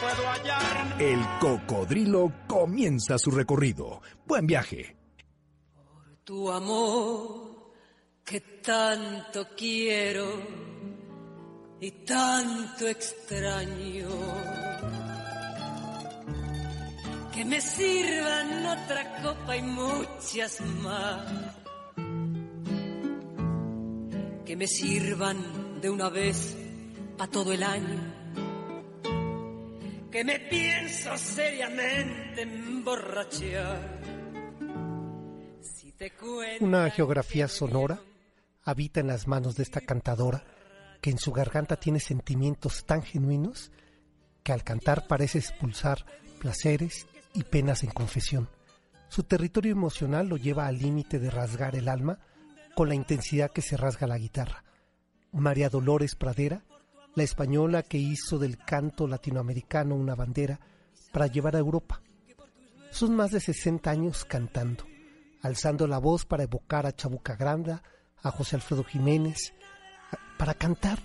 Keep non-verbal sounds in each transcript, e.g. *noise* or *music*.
puedo hallar. El Cocodrilo comienza su recorrido. Buen viaje. Tu amor que tanto quiero y tanto extraño. Que me sirvan otra copa y muchas más. Que me sirvan de una vez para todo el año. Que me pienso seriamente emborrachar. Si te Una geografía sonora habita en las manos de esta cantadora que en su garganta tiene sentimientos tan genuinos que al cantar parece expulsar placeres y penas en confesión. Su territorio emocional lo lleva al límite de rasgar el alma con la intensidad que se rasga la guitarra. María Dolores Pradera, la española que hizo del canto latinoamericano una bandera para llevar a Europa. Son más de 60 años cantando, alzando la voz para evocar a Chabuca Granda, a José Alfredo Jiménez, para cantar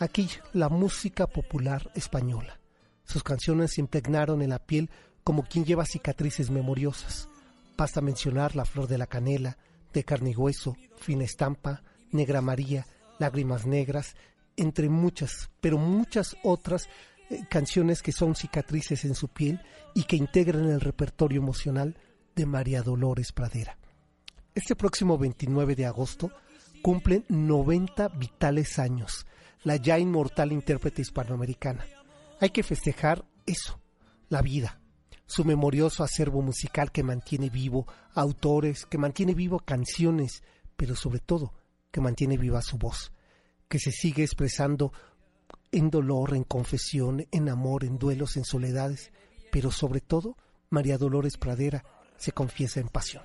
aquí la música popular española. Sus canciones se impregnaron en la piel como quien lleva cicatrices memoriosas. Basta mencionar La Flor de la Canela, De Carne y Hueso, Fina Estampa, Negra María, Lágrimas Negras, entre muchas, pero muchas otras eh, canciones que son cicatrices en su piel y que integran el repertorio emocional de María Dolores Pradera. Este próximo 29 de agosto cumplen 90 vitales años, la ya inmortal intérprete hispanoamericana. Hay que festejar eso, la vida, su memorioso acervo musical que mantiene vivo autores, que mantiene vivo canciones, pero sobre todo que mantiene viva su voz, que se sigue expresando en dolor, en confesión, en amor, en duelos, en soledades, pero sobre todo María Dolores Pradera se confiesa en pasión.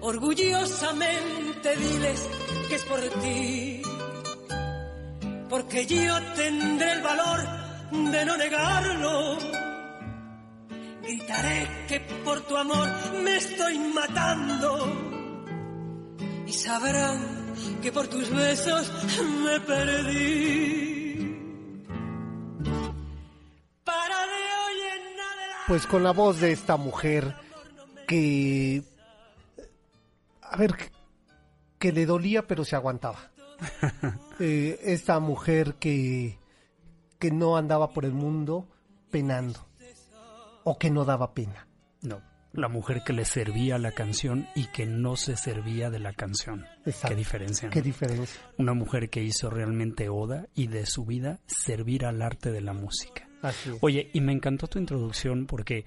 Orgullosamente diles que es por ti, porque yo tendré el valor de no negarlo. Gritaré que por tu amor me estoy matando y sabrán que por tus besos me perdí. Para de hoy en adelante. Pues con la voz de esta mujer que... A ver, que- que le dolía pero se aguantaba. *laughs* Eh, esta mujer que, que no andaba por el mundo penando o que no daba pena. No, la mujer que le servía la canción y que no se servía de la canción. Exacto. Qué diferencia. ¿no? Qué diferencia. Una mujer que hizo realmente oda y de su vida servir al arte de la música. Así es. Oye, y me encantó tu introducción porque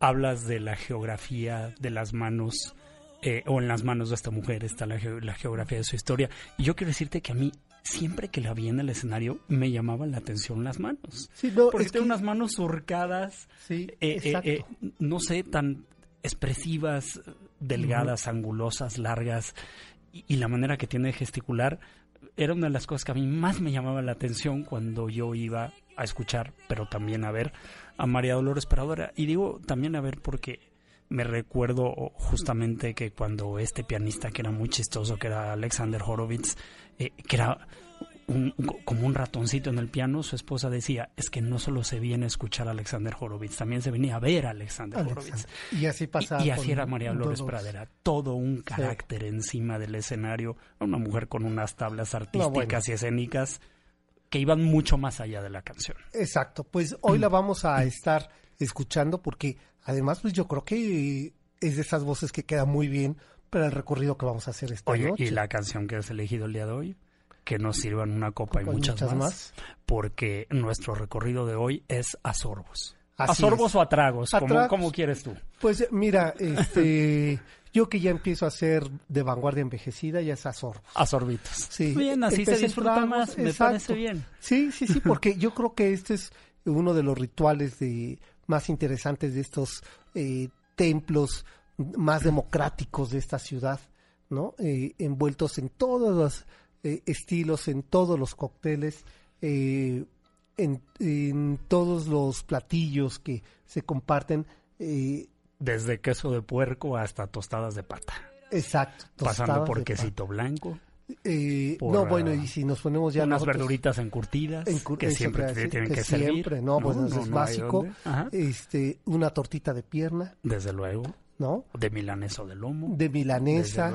hablas de la geografía de las manos, eh, o en las manos de esta mujer está la, ge- la geografía de su historia. Y yo quiero decirte que a mí, siempre que la vi en el escenario, me llamaban la atención las manos. Sí, no, Porque es tiene que- unas manos surcadas, Sí, eh, eh, exacto. eh, no sé, tan expresivas, delgadas, angulosas, largas, y, y la manera que tiene de gesticular era una de las cosas que a mí más me llamaba la atención cuando yo iba a escuchar, pero también a ver a María Dolores Pradera. Y digo también a ver porque me recuerdo justamente que cuando este pianista que era muy chistoso, que era Alexander Horowitz, eh, que era un- como un ratoncito en el piano, su esposa decía, es que no solo se viene a escuchar a Alexander Horowitz, también se venía a ver a Alexander Horowitz. Alexander. Y así pasa. Y, y así era María Dolores. Pradera, todo un carácter encima del escenario, una mujer con unas tablas artísticas bueno. y escénicas que iban mucho más allá de la canción. Exacto, pues hoy Mm. la vamos a estar escuchando porque además pues yo creo que es de esas voces que queda muy bien para el recorrido que vamos a hacer esta Oye, noche. y la canción que has elegido el día de hoy, que nos sirvan una copa y muchas, muchas más, más. porque nuestro recorrido de hoy es a sorbos. Así ¿A sorbos es. o a tragos? A como, tragos. como quieres tú? Pues mira, este, *laughs* yo que ya empiezo a ser de vanguardia envejecida, ya es a sorbos. A sorbitos. Sí. Bien, así se Empecé en disfruta tragos, más, me exacto. parece bien. Sí, sí, sí, *laughs* porque yo creo que este es uno de los rituales de más interesantes de estos eh, templos más democráticos de esta ciudad, ¿no? Eh, envueltos en todos los eh, estilos, en todos los cócteles, en, en, todos los platillos que se comparten. Desde queso de puerco hasta tostadas de pata. Exacto. Pasando por quesito blanco. Eh, no, bueno, y si nos ponemos ya unas verduritas encurtidas que siempre tienen que, servir. no, pues es básico. Este, una tortita de pierna. Desde luego. ¿No? De milanesa o de lomo. De milanesa.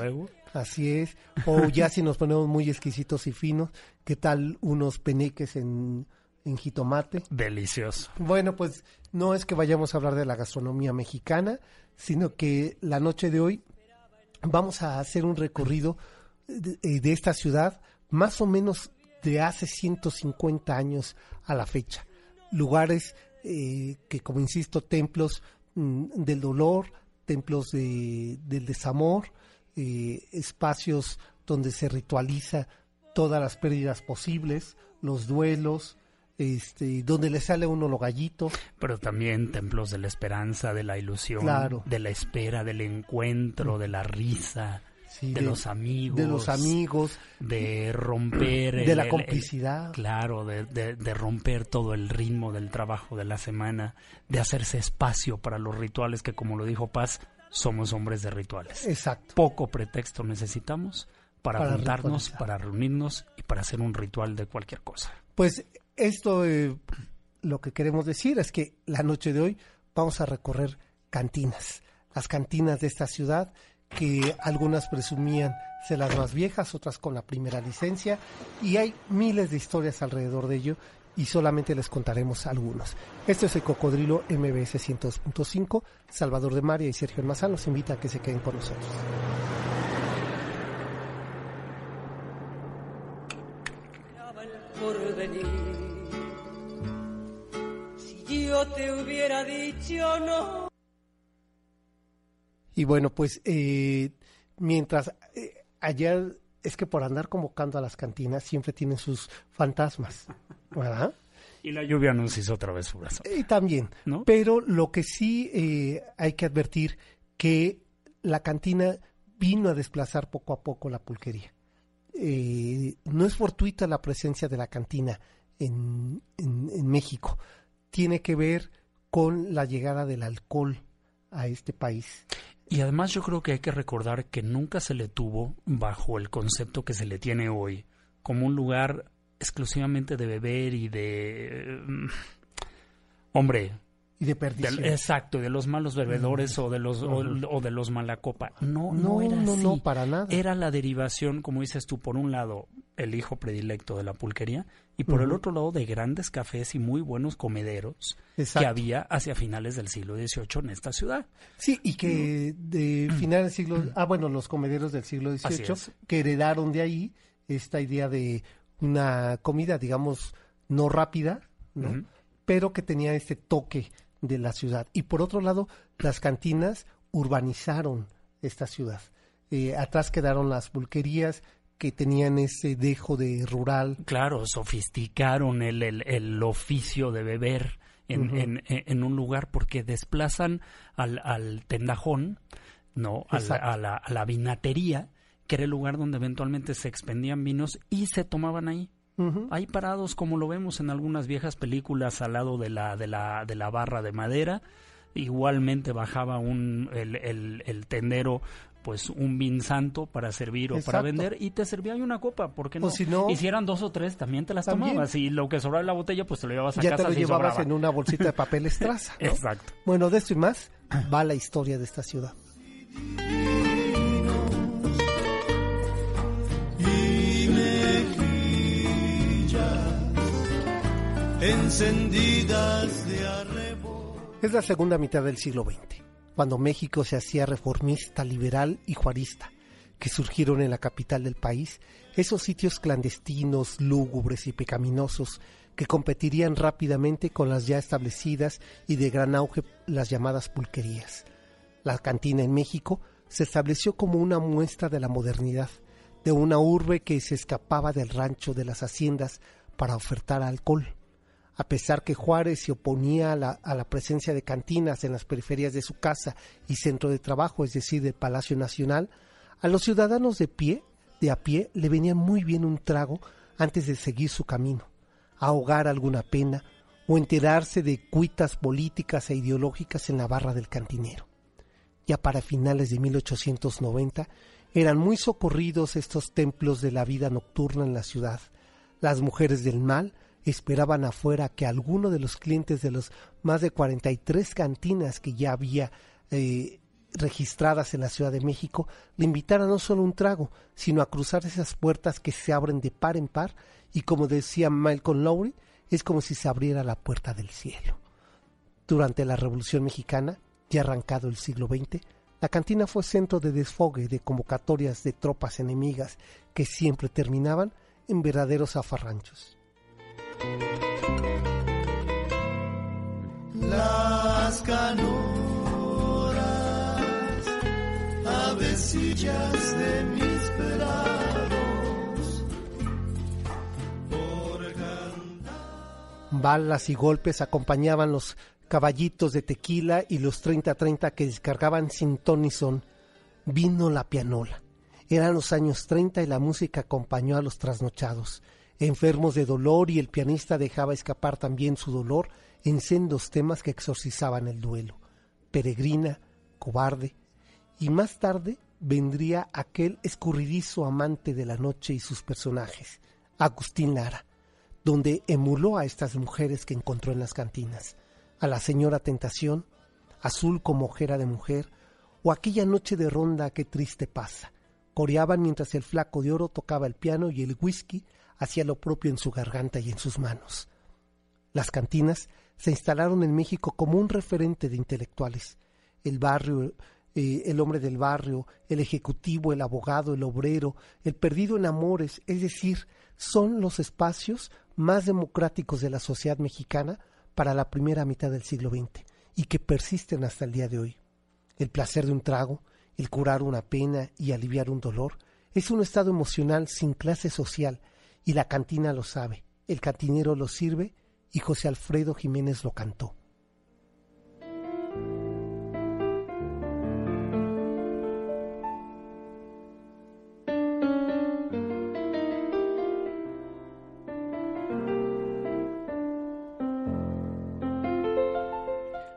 Así es. O ya si nos ponemos muy exquisitos y finos, ¿qué tal unos peneques en, en jitomate? Delicioso. Bueno, pues no es que vayamos a hablar de la gastronomía mexicana, sino que la noche de hoy vamos a hacer un recorrido de, eh, de esta ciudad más o menos de hace 150 años a la fecha. Lugares eh, que, como insisto, templos mm, del dolor, templos de, del desamor, eh, espacios donde se ritualiza todas las pérdidas posibles, los duelos, este, donde le sale a uno lo gallito. Pero también templos de la esperanza, de la ilusión, de la espera, del encuentro, de la risa. De, los amigos. De los amigos. De romper. De la complicidad. claro, de, de, romper todo el ritmo del trabajo de la semana, de hacerse espacio para los rituales que, como lo dijo Paz, somos hombres de rituales. Exacto. Poco pretexto necesitamos para, para juntarnos, para reunirnos y para hacer un ritual de cualquier cosa. Pues esto eh, lo que queremos decir es que la noche de hoy vamos a recorrer cantinas, las cantinas de esta ciudad que algunas presumían ser las más viejas, otras con la primera licencia y hay miles de historias alrededor de ello y solamente les contaremos algunos. Esto es el Cocodrilo MBS 102.5. Salvador de María y Sergio Almazán los invita a que se queden con nosotros. Y bueno, pues eh, mientras eh, ayer es que por andar convocando a las cantinas siempre tienen sus fantasmas, ¿verdad? Y la lluvia nos hizo otra vez su brazo. Y también, ¿no? Pero lo que sí eh, hay que advertir que la cantina vino a desplazar poco a poco la pulquería. no es fortuita la presencia de la cantina en, en México tiene que ver con la llegada del alcohol a este país. Y además yo creo que hay que recordar que nunca se le tuvo bajo el concepto que se le tiene hoy, como un lugar exclusivamente de beber y de... Mm, hombre, y de perdición. exacto, de los malos bebedores o de los o, de los malacopa. No, no, era no, así. no, para nada. Era la derivación, como dices tú, por un lado, el hijo predilecto de la pulquería y por el otro lado de grandes cafés y muy buenos comederos que había hacia finales del siglo XVIII en esta ciudad. Sí, y que de finales del siglo... Ah, bueno, los comederos del siglo XVIII que heredaron de ahí esta idea de una comida, digamos, no rápida, ¿no? pero que tenía este toque de la ciudad. Y por otro lado, las cantinas urbanizaron esta ciudad. Eh, atrás quedaron las pulquerías que tenían ese dejo de rural. Claro, sofisticaron el, el, oficio de beber en, en, un lugar porque desplazan al, al tendajón, ¿no? A la, a la, vinatería, que era el lugar donde eventualmente se expendían vinos y se tomaban ahí. Ahí parados, como lo vemos en algunas viejas películas, al lado de la, de la, de la barra de madera. Igualmente bajaba un, el, el, el tendero pues un vin santo para servir o para vender y te servía una copa, porque no? si no hicieran dos o tres, también te las tomabas y lo que sobraba en la botella pues te lo llevabas a ya casa. Ya te lo llevabas en una bolsita de *laughs* papel estraza. Exacto. Bueno, de esto y más va la historia de esta ciudad. encendidas de Es la segunda mitad del siglo XX cuando México se hacía reformista, liberal y juarista, que surgieron en la capital del país, esos sitios clandestinos, lúgubres y pecaminosos que competirían rápidamente con las ya establecidas y de gran auge las llamadas pulquerías. La cantina en México se estableció como una muestra de la modernidad, de una urbe que se escapaba del rancho de las haciendas para ofertar alcohol. A pesar que Juárez se oponía a la, presencia de cantinas en las periferias de su casa y centro de trabajo, es decir, del Palacio Nacional, a los ciudadanos de pie, de a pie, le venía muy bien un trago antes de seguir su camino, ahogar alguna pena o enterarse de cuitas políticas e ideológicas en la barra del cantinero. Ya para finales de 1890 eran muy socorridos estos templos de la vida nocturna en la ciudad. Las mujeres del mal esperaban afuera que alguno de los clientes de los más de 43 cantinas que ya había eh, registradas en la Ciudad de México le invitara no solo un trago, sino a cruzar esas puertas que se abren de par en par y como decía Malcolm Lowry, es como si se abriera la puerta del cielo. Durante la Revolución Mexicana, ya arrancado el siglo XX, la cantina fue centro de desfogue de convocatorias de tropas enemigas que siempre terminaban en verdaderos afarranchos. Las por Balas y golpes acompañaban los caballitos de tequila y los 30-30 que descargaban sin ton son. Vino la pianola. Eran los años 30 y la música acompañó a los trasnochados enfermos de dolor y el pianista dejaba escapar también su dolor en sendos temas que exorcizaban el duelo. Peregrina, cobarde, y más tarde vendría aquel escurridizo amante de la noche y sus personajes, Agustín Lara, donde emuló a estas mujeres que encontró en las cantinas, a la señora Tentación, azul como ojera de mujer, o aquella noche de ronda que triste pasa. Coreaban mientras el flaco de oro tocaba el piano y el whisky hacía lo propio en su garganta y en sus manos. Las cantinas se instalaron en México como un referente de intelectuales. El barrio, eh, el hombre del barrio, el ejecutivo, el abogado, el obrero, el perdido en amores, es decir, son los espacios más democráticos de la sociedad mexicana para la primera mitad del siglo XX y que persisten hasta el día de hoy. El placer de un trago, el curar una pena y aliviar un dolor, es un estado emocional sin clase social y la cantina lo sabe, el cantinero lo sirve y José Alfredo Jiménez lo cantó.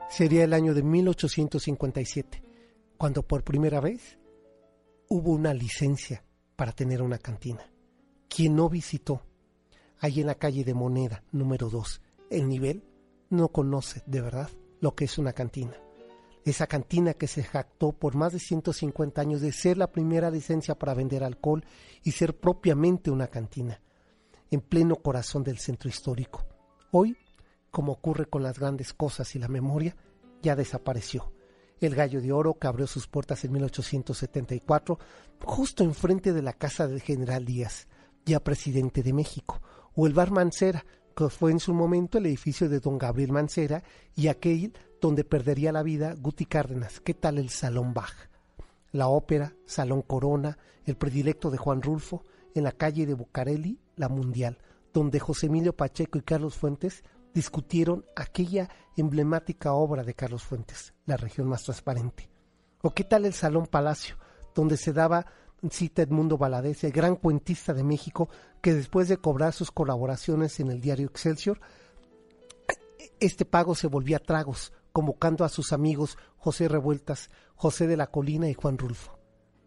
Sería el año de 1857, cuando por primera vez hubo una licencia para tener una cantina. Quien no visitó, ahí en la calle de Moneda, número 2, el nivel, no conoce de verdad lo que es una cantina. Esa cantina que se jactó por más de 150 años de ser la primera licencia para vender alcohol y ser propiamente una cantina, en pleno corazón del centro histórico. Hoy, como ocurre con las grandes cosas y la memoria, ya desapareció. El Gallo de Oro, que abrió sus puertas en 1874, justo enfrente de la casa del general Díaz, ya presidente de México, o el Bar Mancera, que fue en su momento el edificio de don Gabriel Mancera y aquel donde perdería la vida Guti Cárdenas. ¿Qué tal el Salón Bach? La ópera, Salón Corona, el predilecto de Juan Rulfo, en la calle de Bucareli, la Mundial, donde José Emilio Pacheco y Carlos Fuentes discutieron aquella emblemática obra de Carlos Fuentes, La región más transparente. ¿O qué tal el Salón Palacio, donde se daba cita Edmundo Valadez, el gran cuentista de México, que después de cobrar sus colaboraciones en el diario Excelsior, este pago se volvía a tragos, convocando a sus amigos José Revueltas, José de la Colina y Juan Rulfo.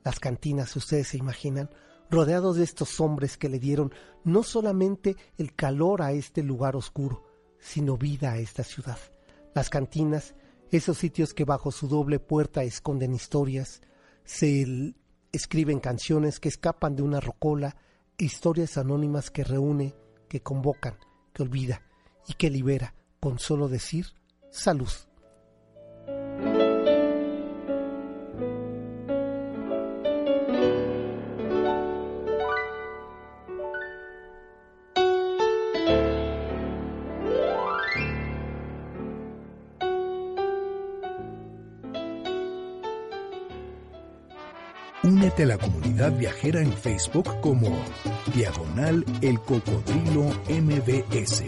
Las cantinas, ustedes se imaginan, rodeados de estos hombres que le dieron no solamente el calor a este lugar oscuro, sino vida a esta ciudad. Las cantinas, esos sitios que bajo su doble puerta esconden historias, se escriben canciones que escapan de una rocola, historias anónimas que reúne, que convocan, que olvida y que libera con solo decir salud. Únete a la comunidad viajera en Facebook como Diagonal El Cocodrilo MBS.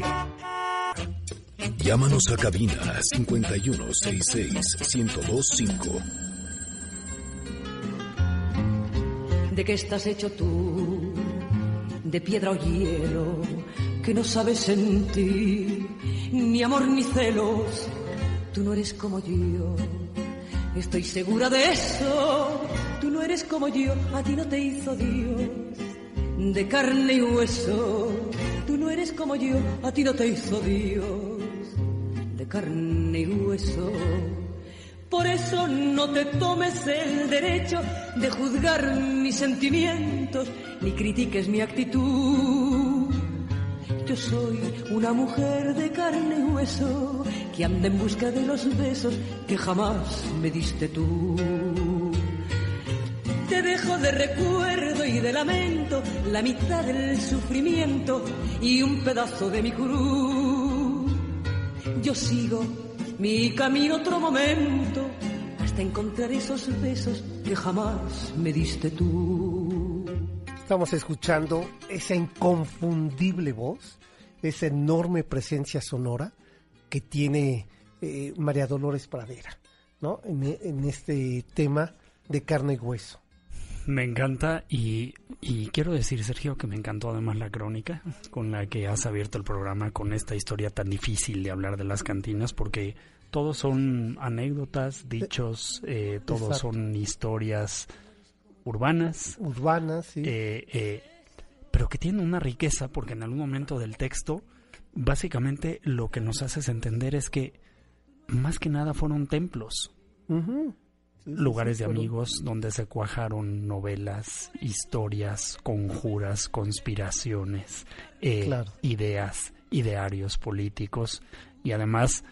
Llámanos a cabina 5166-1025. ¿De qué estás hecho tú? De piedra o hielo, que no sabes sentir ni amor ni celos. Tú no eres como yo, estoy segura de eso. Eres como yo, a ti no te hizo Dios. De carne y hueso, tú no eres como yo, a ti no te hizo Dios de carne y hueso. Por eso no te tomes el derecho de juzgar mis sentimientos ni critiques mi actitud. Yo soy una mujer de carne y hueso que anda en busca de los besos que jamás me diste tú. De recuerdo y de lamento la mitad del sufrimiento y un pedazo de mi cruz. Yo sigo mi camino otro momento hasta encontrar esos besos que jamás me diste tú. Estamos escuchando esa inconfundible voz, esa enorme presencia sonora que tiene eh, María Dolores Pradera, en este tema de carne y hueso. Me encanta y, y, quiero decir, Sergio, que me encantó además la crónica con la que has abierto el programa con esta historia tan difícil de hablar de las cantinas, porque todos son anécdotas, dichos, eh, todos son historias urbanas, Urbanas, sí. eh, eh, pero que tienen una riqueza, porque en algún momento del texto, básicamente lo que nos haces entender es que más que nada fueron templos. Sí, lugares de amigos donde se cuajaron novelas, historias, conjuras, conspiraciones, eh, Claro. ideas, idearios políticos y además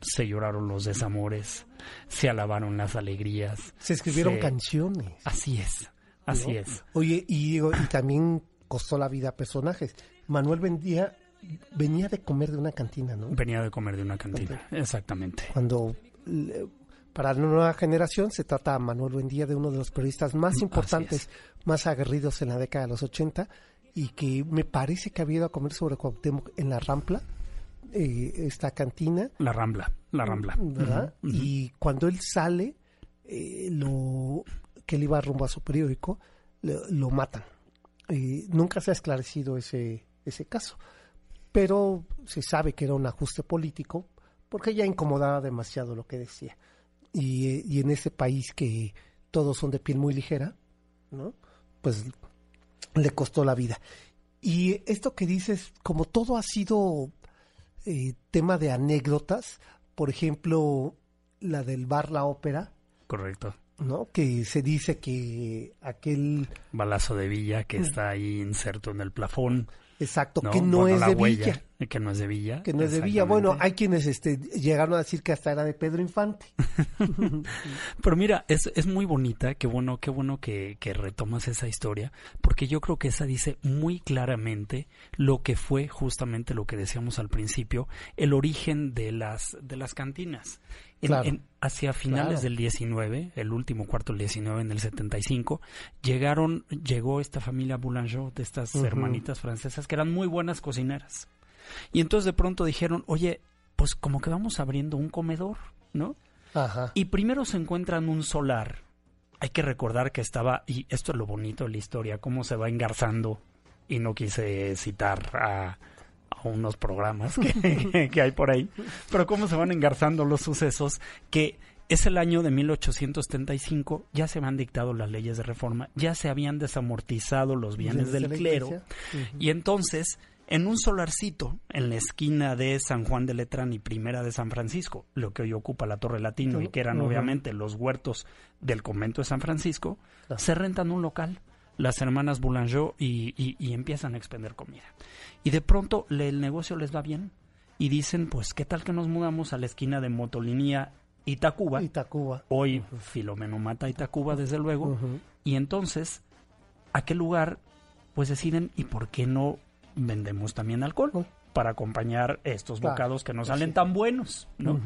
se lloraron los desamores, se alabaron las alegrías. Se escribieron se- canciones. Así es, así ¿no? es. Oye, y, digo, y también costó la vida a personajes. Manuel vendía, venía de comer de una cantina, ¿no? Venía de comer de una cantina, exactamente. Cuando para la nueva generación se trata a Manuel Buendía de uno de los periodistas más importantes, más aguerridos en la década de los 80 y que me parece que había ido a comer sobre Cuauhtémoc en la Rampla, eh, esta cantina, La Rambla, la Rambla. ¿verdad? Y cuando él sale, eh, lo que él iba rumbo a su periódico, lo, lo matan. Eh, nunca se ha esclarecido ese, ese caso, pero se sabe que era un ajuste político porque ya incomodaba demasiado lo que decía. Y, y en ese país que todos son de piel muy ligera, ¿no? Pues le costó la vida. Y esto que dices, como todo ha sido eh, tema de anécdotas, por ejemplo, la del bar La Ópera, Correcto. ¿no? Que se dice que aquel, Balazo de Villa que está ahí inserto en el plafón. exacto, ¿no? que no Bueno, es la de huella, Villa, Que no es de Villa. que no es de Villa. Bueno, hay quienes este, llegaron a decir que hasta era de Pedro Infante. *laughs* *laughs* Pero mira, es, es muy bonita, qué bueno, qué bueno que, que retomas esa historia, porque yo creo que esa dice muy claramente lo que fue justamente lo que decíamos al principio, el origen de las, de las cantinas. En- Claro. en- hacia finales Claro. del 19, el último cuarto del 19, en el 75, llegaron, llegó esta familia Boulanger, de estas hermanitas francesas, que eran muy buenas cocineras. Y entonces de pronto dijeron, oye, pues como que vamos abriendo un comedor, ¿no? Ajá. Y primero se encuentran un solar. Hay que recordar que estaba, y esto es lo bonito de la historia, cómo se va engarzando, y no quise citar a, a unos programas que, *laughs* que hay por ahí, pero cómo se van engarzando los sucesos, que es el año de 1875, ya se habían dictado las leyes de reforma, ya se habían desamortizado los bienes del clero, y entonces, en un solarcito, en la esquina de San Juan de Letrán y Primera de San Francisco, lo que hoy ocupa la Torre Latino y que eran obviamente los huertos del convento de San Francisco, Claro. se rentan un local, las hermanas Boulanger, y, y- y empiezan a expender comida. Y de pronto le- el negocio les va bien y dicen, pues, ¿qué tal que nos mudamos a la esquina de Motolinía y Tacuba? Y Tacuba. Hoy Filomeno mata y Tacuba, desde luego. Y entonces, ¿a qué lugar? Pues deciden, ¿y por qué no vendemos también alcohol? Oh. Para acompañar estos Claro, bocados que nos pues salen sí. tan buenos, ¿no?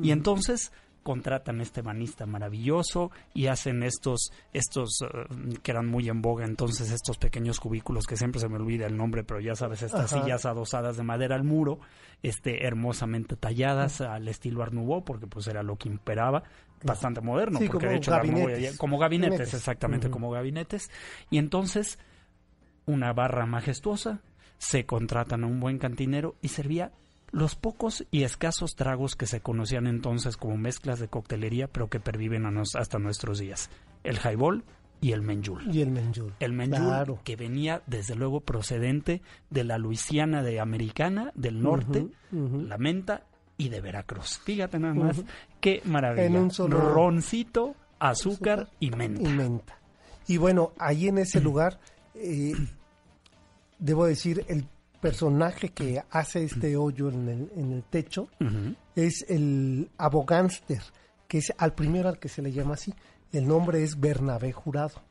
Y entonces contratan a este banista maravilloso y hacen estos, estos eh, que eran muy en boga entonces, estos pequeños cubículos que siempre se me olvida el nombre, pero ya sabes, estas Ajá. sillas adosadas de madera al muro, este, hermosamente talladas al estilo Art Nouveau, porque pues era lo que imperaba, bastante moderno, Sí, porque como de hecho Nouveau gabinetes. como gabinetes, Gabinetes. exactamente como gabinetes, y entonces una barra majestuosa, se contratan a un buen cantinero y servía los pocos y escasos tragos que se conocían entonces como mezclas de coctelería, pero que perviven a nos- hasta nuestros días. El highball y el menjul. Y el menjul. El menjul Claro. que venía desde luego procedente de la Luisiana de Americana, del norte, la menta y de Veracruz. Fíjate nada más, qué maravilla. En un solo- Roncito, azúcar y menta. y menta. Y bueno, ahí en ese *clears throat* lugar, eh, debo decir, el personaje que hace este hoyo en el, en el techo es el abogánster, que es al primero al que se le llama así. El nombre es Bernabé Jurado.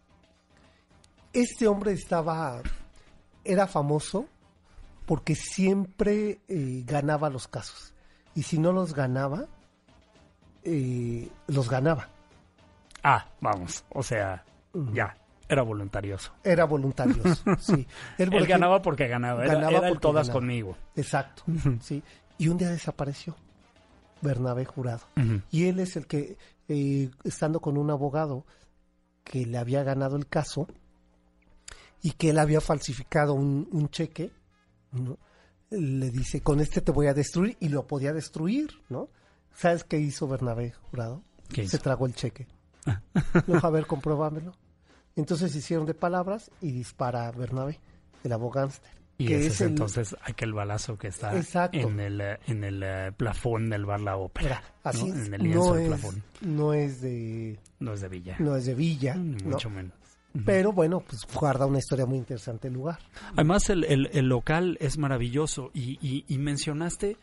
Este hombre estaba, era famoso porque siempre eh, ganaba los casos. Y si no los ganaba, eh, los ganaba. Ah, vamos, o sea, ya, era voluntarioso. Era voluntarioso, *laughs* sí. Él, ganaba porque ganaba, era, ganaba era porque todas ganaba. conmigo. Exacto, sí. Y un día desapareció Bernabé Jurado. Y él es el que, eh, estando con un abogado que le había ganado el caso y que él había falsificado un, un cheque, ¿no? le dice, con este te voy a destruir y lo podía destruir, ¿no? ¿Sabes qué hizo Bernabé Jurado? ¿Qué Se hizo? tragó el cheque. *laughs* A ver, comprobámelo. Entonces hicieron de palabras y dispara a Bernabé, el abogánster. Y que ese es el- entonces aquel balazo que está Exacto. en el, eh, en el eh, plafón del bar La Ópera. Era, así ¿no? es, En el lienzo no, del es, plafón. no es de No es de Villa. no es de Villa, Ni ¿no? mucho menos. pero bueno, pues guarda una historia muy interesante el lugar. Además, el, el- el local es maravilloso y, y- y mencionaste,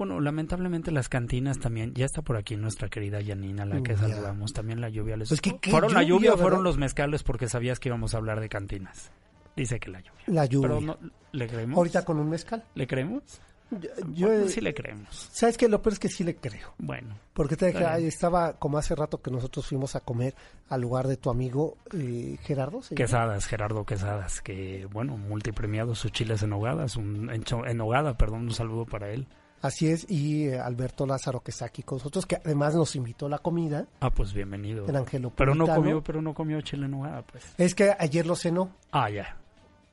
bueno, lamentablemente las cantinas también, ya está por aquí nuestra querida Yanina, la que saludamos, también la lluvia les... Pues que ¿Fueron la lluvia, ¿verdad? fueron los mezcales porque sabías que íbamos a hablar de cantinas? Dice que la lluvia. La lluvia. Pero no, ¿le creemos? Ahorita con un mezcal. ¿Le creemos? Yo, yo, Bueno, sí le creemos. ¿Sabes qué? Lo peor es que sí le creo. Bueno, Porque te dije, bien. ahí estaba como hace rato que nosotros fuimos a comer al lugar de tu amigo eh, Gerardo. Quesadas, Gerardo Quesadas, que bueno, multipremiado sus chiles en hogadas, un, en, en hogada, perdón, un saludo para él. Así es, y eh, Alberto Lázaro que está aquí con nosotros, que además nos invitó a la comida, Ah, pues bienvenido. el Angelo Pero no comió, pero no comió chile en hogada, pues. Es que ayer lo cenó, Ah, ya.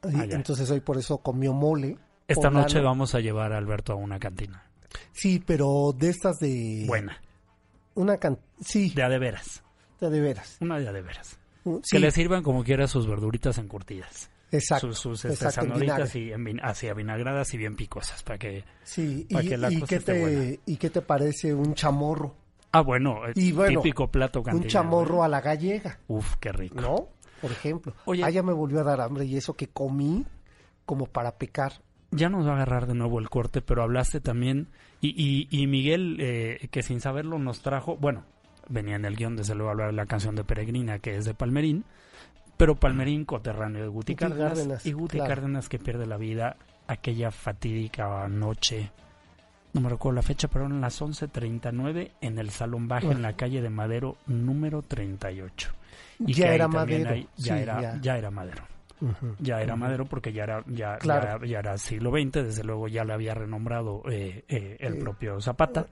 Ah, ya. entonces hoy por eso comió mole. Esta poblano. noche vamos a llevar a Alberto a una cantina. Sí, pero de estas de... Buena. Una can... Sí, De a de veras. de, de veras. Una de a de veras. Que sí, le sirvan como quiera sus verduritas encurtidas. Exacto. sus sus este, exacto, y en así avinagradas y bien picosas para que... Sí, para y, que la y cosa qué esté buena. te, ¿y qué te parece un chamorro? Ah, bueno, eh, Y bueno, típico plato cantinero. Un chamorro ¿eh? a la gallega, Uf, qué rico. ¿no? Por ejemplo. Oye. Ah, ya me volvió a dar hambre y eso que comí como para pecar. ya nos va a agarrar de nuevo el corte, pero hablaste también, y, y, y Miguel, eh, que sin saberlo nos trajo, bueno, venía en el guion desde luego a hablar de la canción de Peregrina, que es de Palmerín, pero Palmerín coterráneo de Guti Guti Cárdenas, Cárdenas, y Guti claro. Cárdenas que pierde la vida aquella fatídica noche, no me recuerdo la fecha, pero eran las 11.39 en el Salón Baja, en la calle de Madero número 38. Y Ya que era Madero, hay- ya, sí, era, ya. ya era Madero ya era Madero porque ya era ya, Claro. ya, ya era siglo XX, desde luego ya la había renombrado eh, eh, el Eh, propio Zapata.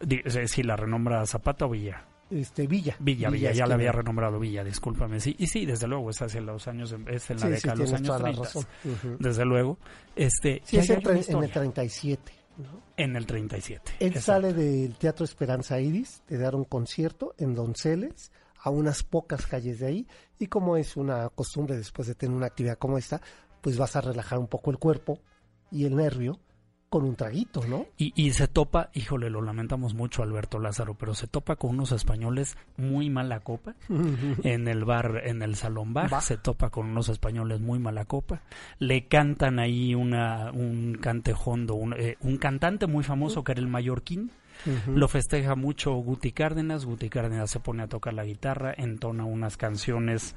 Di- eh, Si la renombra Zapata o Villa. Este, Villa. Villa, Villa, ya la había renombrado Villa, discúlpame. Sí, y sí, desde luego, es hacia los años, es en la Sí, década de los años toda la 30. razón. Ujú. Desde luego, este, Sí, es en, en el 37. ¿no? en el 37. Él exacto. sale del Teatro Esperanza Iris de dar un concierto en Donceles, a unas pocas calles de ahí, y como es una costumbre después de tener una actividad como esta, pues vas a relajar un poco el cuerpo y el nervio con un traguito, ¿no? Y, y se topa, híjole, lo lamentamos mucho Alberto Lázaro, pero se topa con unos españoles muy mala copa. *laughs* en el bar, en el salón bar, se topa con unos españoles muy mala copa, le cantan ahí una, un cantejondo, un, eh, un cantante muy famoso que era el mallorquín, lo festeja mucho Guti Cárdenas, Guti Cárdenas se pone a tocar la guitarra, entona unas canciones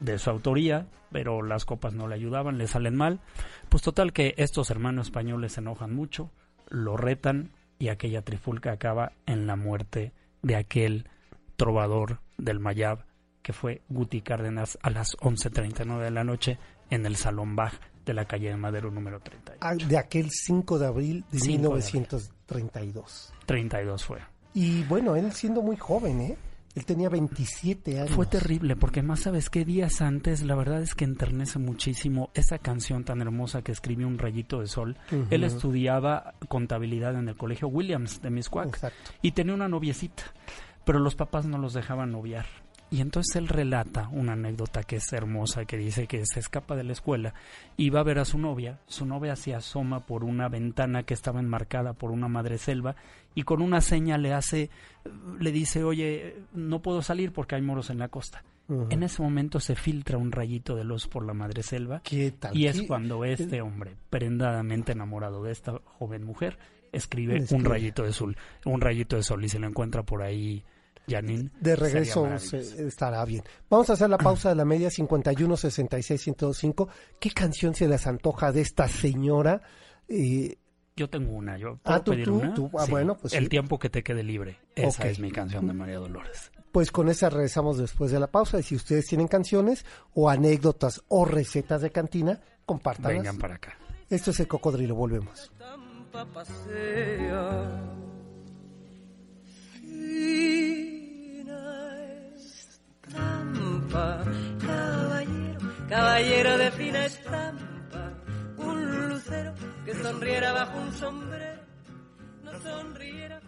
de su autoría, pero las copas no le ayudaban, le salen mal, pues total que estos hermanos españoles se enojan mucho, lo retan y aquella trifulca acaba en la muerte de aquel trovador del Mayab que fue Guti Cárdenas a las 11.39 de la noche en el Salón Bach de la calle de Madero número 30. Ah, De aquel 5 de abril de 5 de 1932. 32 fue. Y bueno, él siendo muy joven, ¿eh? Él tenía 27 años. Fue terrible, porque más sabes que días antes, la verdad es que enternece muchísimo esa canción tan hermosa que escribió Un Rayito de Sol. Él estudiaba contabilidad en el colegio Williams de Miscuac Exacto. y tenía una noviecita, pero los papás no los dejaban noviar. Y entonces él relata una anécdota que es hermosa, que dice que se escapa de la escuela y va a ver a su novia. Su novia se asoma por una ventana que estaba enmarcada por una madreselva y con una seña le hace, le dice, oye, no puedo salir porque hay moros en la costa. En ese momento se filtra un rayito de luz por la madreselva ¿Qué tal? y es ¿Qué- cuando este hombre, prendadamente enamorado de esta joven mujer, escribe un rayito de sol, un rayito de sol y se lo encuentra por ahí Janine. De regreso estará bien. Vamos a hacer la pausa de la media 51 66 105. ¿Qué canción se les antoja de esta señora? Eh, Yo tengo una, yo Ah, puedo tú- pedir tú- una. tú, ah, bueno, pues el sí. tiempo que te quede libre. Esa es mi canción de María Dolores. pues con esa regresamos después de la pausa. Y si ustedes tienen canciones o anécdotas o recetas de cantina, compártanlas. Vengan para acá. Esto es el cocodrilo, volvemos. caballero, caballero de fina estampa. Sonriera bajo un sombrero, no sonriera.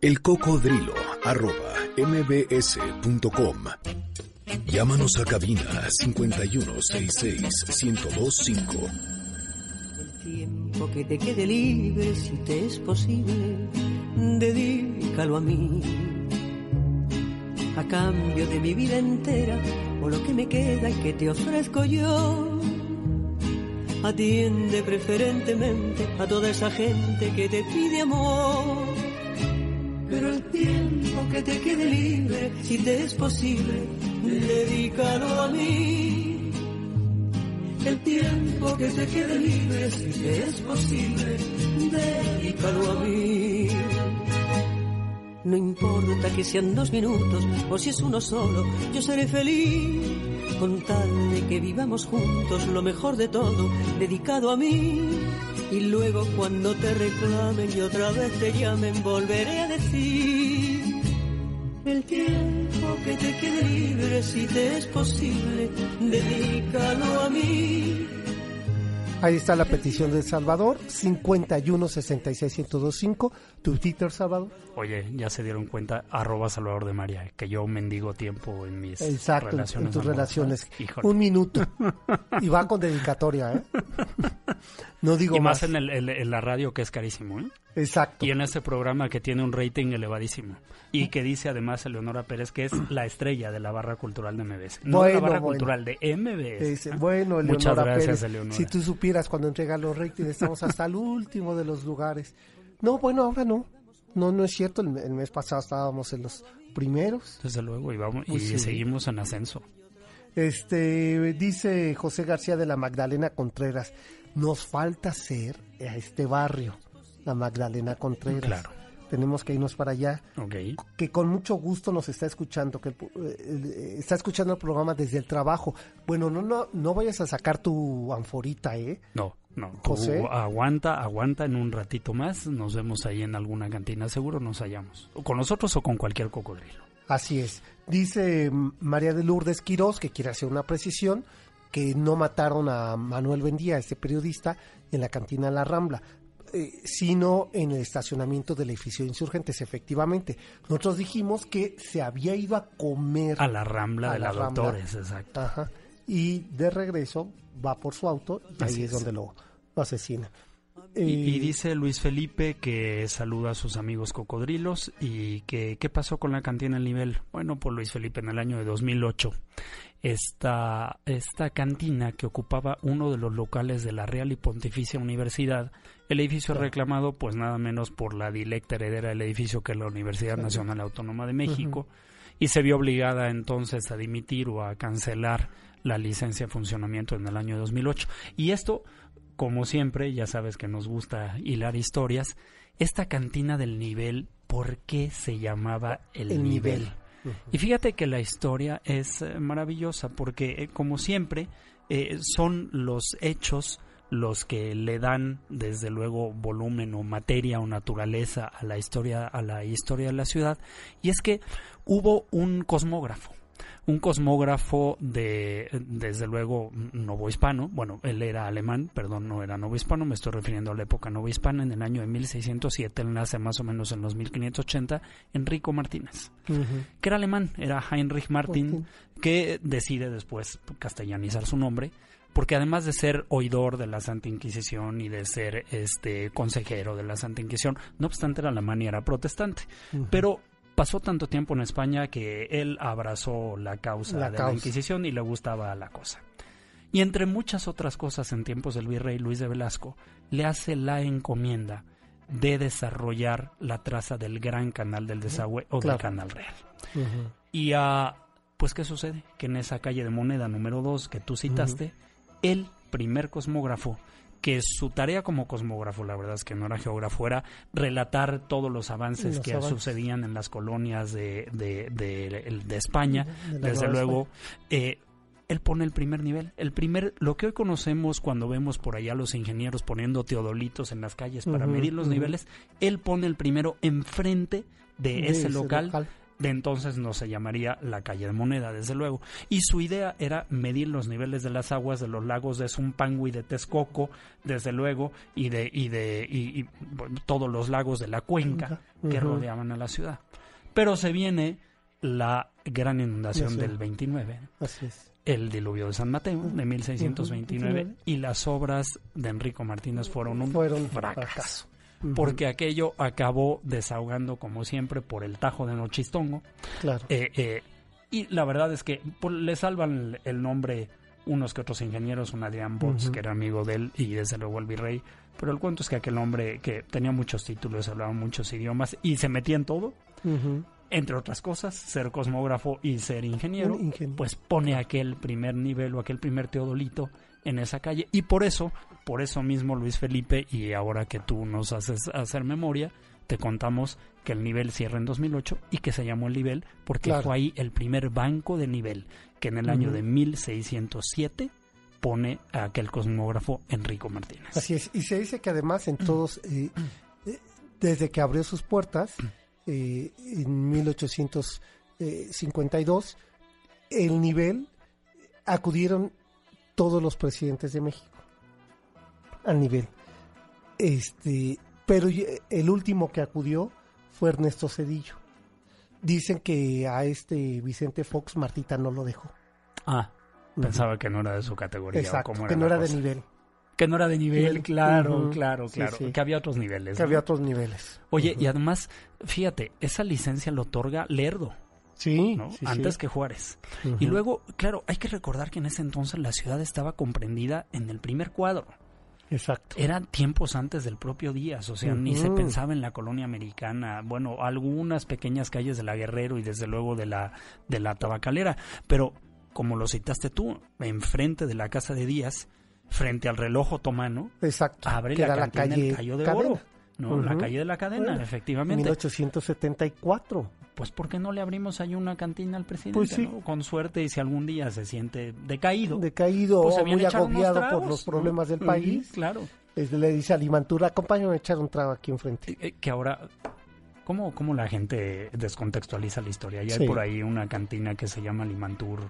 El cocodrilo arroba mbs.com. Llámanos a cabina 5166-1025. El tiempo que te quede libre, si te es posible, dedícalo a mí. A cambio de mi vida entera, o lo que me queda y que te ofrezco yo. Atiende preferentemente a toda esa gente que te pide amor. Pero el tiempo que te quede libre, si te es posible, dedícalo a mí. El tiempo que te quede libre, si te es posible, dedícalo a mí. No importa que sean dos minutos o si es uno solo, yo seré feliz con tal de que vivamos juntos lo mejor de todo, dedicado a mí. Y luego cuando te reclamen y otra vez te llamen, volveré a decir el tiempo que te quede libre, si te es posible, dedícalo a mí. Ahí está la petición de Salvador, 51 66 1025. Tu Twitter, Salvador. Oye, ya se dieron cuenta, arroba Salvador de María, que yo mendigo tiempo en mis Exacto, en- relaciones en tus amorosas. relaciones. Híjole. Un minuto. *laughs* Y va con dedicatoria, ¿eh? No digo y más, más. en, el- en la radio que es carísimo, ¿eh? Exacto. Y en este programa que tiene un rating elevadísimo. Y que dice además Eleonora Pérez que es la estrella de la barra cultural de MBS. No la barra bueno. cultural de MBS. ¿no? bueno, Eleonora Muchas gracias, Pérez, Eleonora. si tú supieras cuando entrega los ratings estamos hasta el último de los lugares. No, bueno, ahora no. No, no es cierto. El, el mes pasado estábamos en los primeros. Desde luego, y, vamos, y Pues sí. seguimos en ascenso. Este dice José García de la Magdalena Contreras, nos falta ser a este barrio, la Magdalena Contreras. Claro. Tenemos que irnos para allá. Que con mucho gusto nos está escuchando, que eh, está escuchando el programa desde el trabajo. Bueno, no, no, no vayas a sacar tu anforita, ¿eh? No, no. tú José. aguanta, aguanta en un ratito más. Nos vemos ahí en alguna cantina. Seguro nos hallamos. O con nosotros o con cualquier cocodrilo. Así es. Dice mm, María de Lourdes Quirós, que quiere hacer una precisión, que no mataron a Manuel Bendía, este periodista, en la cantina La Rambla, eh, sino en el estacionamiento del edificio de Insurgentes, efectivamente. Nosotros dijimos que se había ido a comer A la rambla A de la Rambla. Doctores, exacto. Ajá. Y de regreso va por su auto y Así ahí es, es. donde lo, lo asesina. Y, y Eh, dice Luis Felipe que saluda a sus amigos cocodrilos y que qué pasó con la cantina El Nivel. Bueno, pues Luis Felipe en el año de 2008 esta, esta cantina que ocupaba uno de los locales de la Real y Pontificia Universidad, el edificio reclamado pues nada menos por la directa heredera del edificio que es la Universidad Nacional Autónoma de México y se vio obligada entonces a dimitir o a cancelar la licencia de funcionamiento en el año 2008. Y esto, como siempre, ya sabes que nos gusta hilar historias, esta cantina del nivel, por qué se llamaba el, El nivel. nivel. Y fíjate que la historia es eh, maravillosa porque, eh, como siempre, eh, son los hechos los que le dan, desde luego, volumen o materia o naturaleza a la historia, a la historia de la ciudad. Y es que hubo un cosmógrafo, un cosmógrafo de, desde luego, novohispano. Bueno, él era alemán, perdón, no era novohispano, me estoy refiriendo a la época novohispana, en el año de 1607, él nace más o menos en los 1580, Enrico Martínez Ujú. que era alemán, era Heinrich Martin, que decide después castellanizar su nombre, porque además de ser oidor de la Santa Inquisición y de ser este consejero de la Santa Inquisición, no obstante era alemán y era protestante, pero pasó tanto tiempo en España que él abrazó la causa La de la. Inquisición y le gustaba la cosa. Y entre muchas otras cosas en tiempos del virrey Luis de Velasco, le hace la encomienda de desarrollar la traza del gran canal del desagüe o del canal real. Y ah, pues qué sucede? Que en esa calle de moneda número 2 que tú citaste, el primer cosmógrafo, que su tarea como cosmógrafo, la verdad es que no era geógrafo, era relatar todos los avances Los que avances. sucedían en las colonias de, de, de- de España, desde luego. eh, él pone el primer nivel, el primer, lo que hoy conocemos cuando vemos por allá los ingenieros poniendo teodolitos en las calles para medir los niveles, él pone el primero enfrente de, De ese ese local local. De entonces no se llamaría la calle de moneda, desde luego. Y su idea era medir los niveles de las aguas de los lagos de Zumpango y de Texcoco, desde luego, y de, y de y, y, todos los lagos de la cuenca que rodeaban a la ciudad. Pero se viene la gran inundación Sí. del 29, Así es. el diluvio de San Mateo de 1629 Ujú. y las obras de Enrico Martínez fueron un Fueron fracaso fracaso. Porque aquello acabó desahogando como siempre por el tajo de Nochistongo Claro. eh, eh, y la verdad es que por- le salvan el, el nombre unos que otros ingenieros, un Adrián Bots, que era amigo de él, y desde luego el virrey. Pero el cuento es que aquel hombre que tenía muchos títulos, hablaba muchos idiomas y se metía en todo, entre otras cosas, ser cosmógrafo y ser ingeniero, ingeniero. pues pone aquel primer nivel o aquel primer teodolito en esa calle. Y por eso, por eso mismo Luis Felipe, y ahora que tú nos haces hacer memoria, te contamos que el nivel cierra en 2008 y que se llamó el nivel porque Claro. fue ahí el primer banco de nivel que en el año Ujú. de 1607 pone a aquel cosmógrafo Enrico Martínez. Así es. Y se dice que además en todos, eh, eh, desde que abrió sus puertas, eh, en 1852, el nivel acudieron todos los presidentes de México al nivel. Este, pero el último que acudió fue Ernesto Cedillo. Dicen que a este Vicente Fox Martita no lo dejó. Ah, pensaba que no era de su categoría. o Exacto, que no era de nivel, Que no era de nivel, Nivel. claro, claro, Sí, claro. sí. Que había otros niveles. que ¿no? había otros niveles. Oye, y además, fíjate, esa licencia lo otorga Lerdo, Sí, ¿no? sí, sí. Antes que Juárez. Y luego, claro, hay que recordar que en ese entonces la ciudad estaba comprendida en el primer cuadro. Exacto. Eran tiempos antes del propio Díaz, o sea, ni se pensaba en la colonia americana, bueno, algunas pequeñas calles de la Guerrero y desde luego de la, de la Tabacalera, pero como lo citaste tú, enfrente de la casa de Díaz, frente al reloj otomano, Exacto. abre la era cantina El Cayo de Cadena. Oro, ¿no? La calle de la cadena, Bueno, efectivamente. 1874. Pues ¿por qué no le abrimos ahí una cantina al presidente? Pues sí. no? Con suerte y si algún día se siente decaído. Decaído pues o muy agobiado por los ¿no? problemas del país, claro. es- le dice a Limantura, acompáñame a echar un trago aquí enfrente. Eh, eh, Que ahora, ¿cómo, cómo la gente descontextualiza la historia? Ya Sí. hay por ahí una cantina que se llama Limantur.